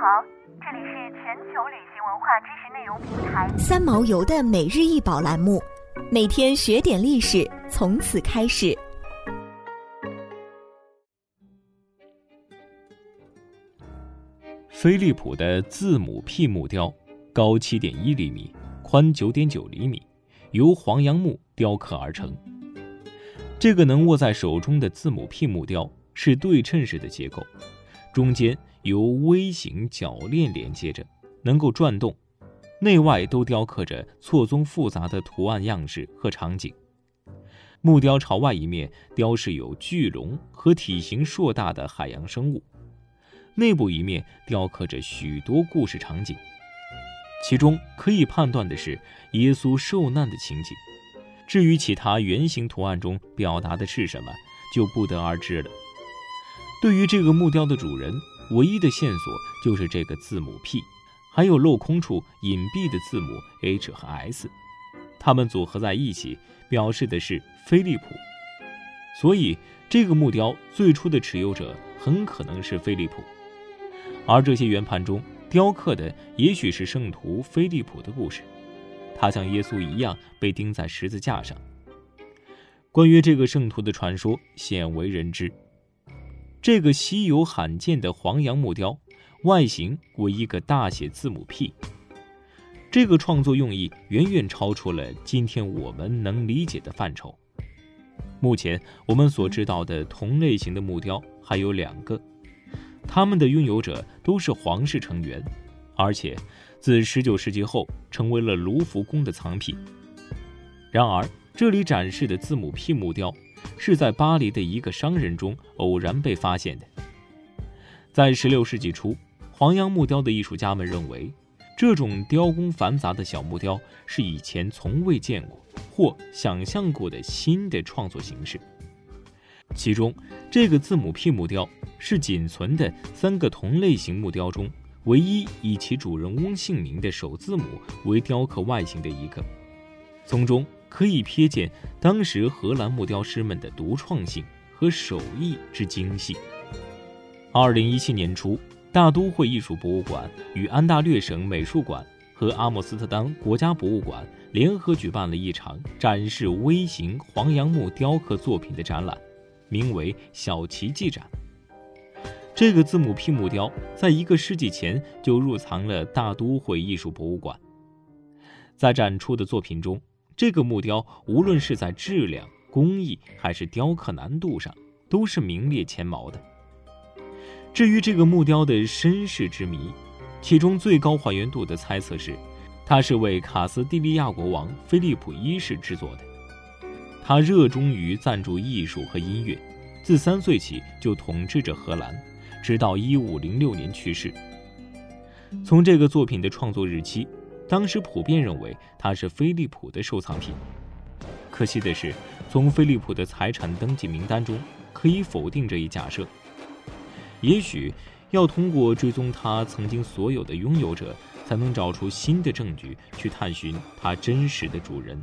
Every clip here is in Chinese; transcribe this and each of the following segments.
好，这里是全球旅行文化知识内容平台三毛游的每日一宝栏目，每天学点历史，从此开始。飞利浦的字母 P 木雕，高七点一厘米，宽九点九厘米，由黄杨木雕刻而成。这个能握在手中的字母 P 木雕是对称式的结构，中间由微型铰链连接着，能够转动，内外都雕刻着错综复杂的图案样式和场景。木雕朝外一面雕饰有巨龙和体型硕大的海洋生物。内部一面雕刻着许多故事场景，其中可以判断的是耶稣受难的情景。至于其他圆形图案中表达的是什么，就不得而知了。对于这个木雕的主人，唯一的线索就是这个字母 P，还有镂空处隐蔽的字母 H 和 S，它们组合在一起，表示的是飞利浦。所以，这个木雕最初的持有者很可能是飞利浦。而这些圆盘中雕刻的，也许是圣徒菲利普的故事。他像耶稣一样被钉在十字架上。关于这个圣徒的传说鲜为人知。这个稀有罕见的黄杨木雕，外形为一个大写字母 P。这个创作用意远远超出了今天我们能理解的范畴。目前我们所知道的同类型的木雕还有两个。他们的拥有者都是皇室成员，而且自19世纪后成为了卢浮宫的藏品。然而，这里展示的字母 P 木雕是在巴黎的一个商人中偶然被发现的。在16世纪初，黄杨木雕的艺术家们认为，这种雕工繁杂的小木雕是以前从未见过或想象过的新的创作形式。其中，这个字母 P 木雕是仅存的三个同类型木雕中唯一以其主人翁姓名的首字母为雕刻外形的一个，从中可以瞥见当时荷兰木雕师们的独创性和手艺之精细。二零一七年初，大都会艺术博物馆与安大略省美术馆和阿姆斯特丹国家博物馆联合举办了一场展示微型黄杨木雕刻作品的展览。名为“小奇迹展”。这个字母 P 木雕在一个世纪前就入藏了大都会艺术博物馆。在展出的作品中，这个木雕无论是在质量、工艺还是雕刻难度上，都是名列前茅的。至于这个木雕的身世之谜，其中最高还原度的猜测是，它是为卡斯蒂利亚国王菲利普一世制作的。他热衷于赞助艺术和音乐，自三岁起就统治着荷兰，直到一五零六年去世。从这个作品的创作日期，当时普遍认为它是菲利普的收藏品。可惜的是，从菲利普的财产登记名单中可以否定这一假设。也许要通过追踪他曾经所有的拥有者，才能找出新的证据去探寻他真实的主人。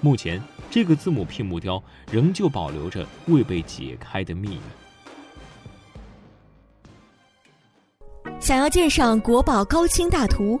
目前，这个字母 P 木雕仍旧保留着未被解开的秘密。想要鉴赏国宝高清大图，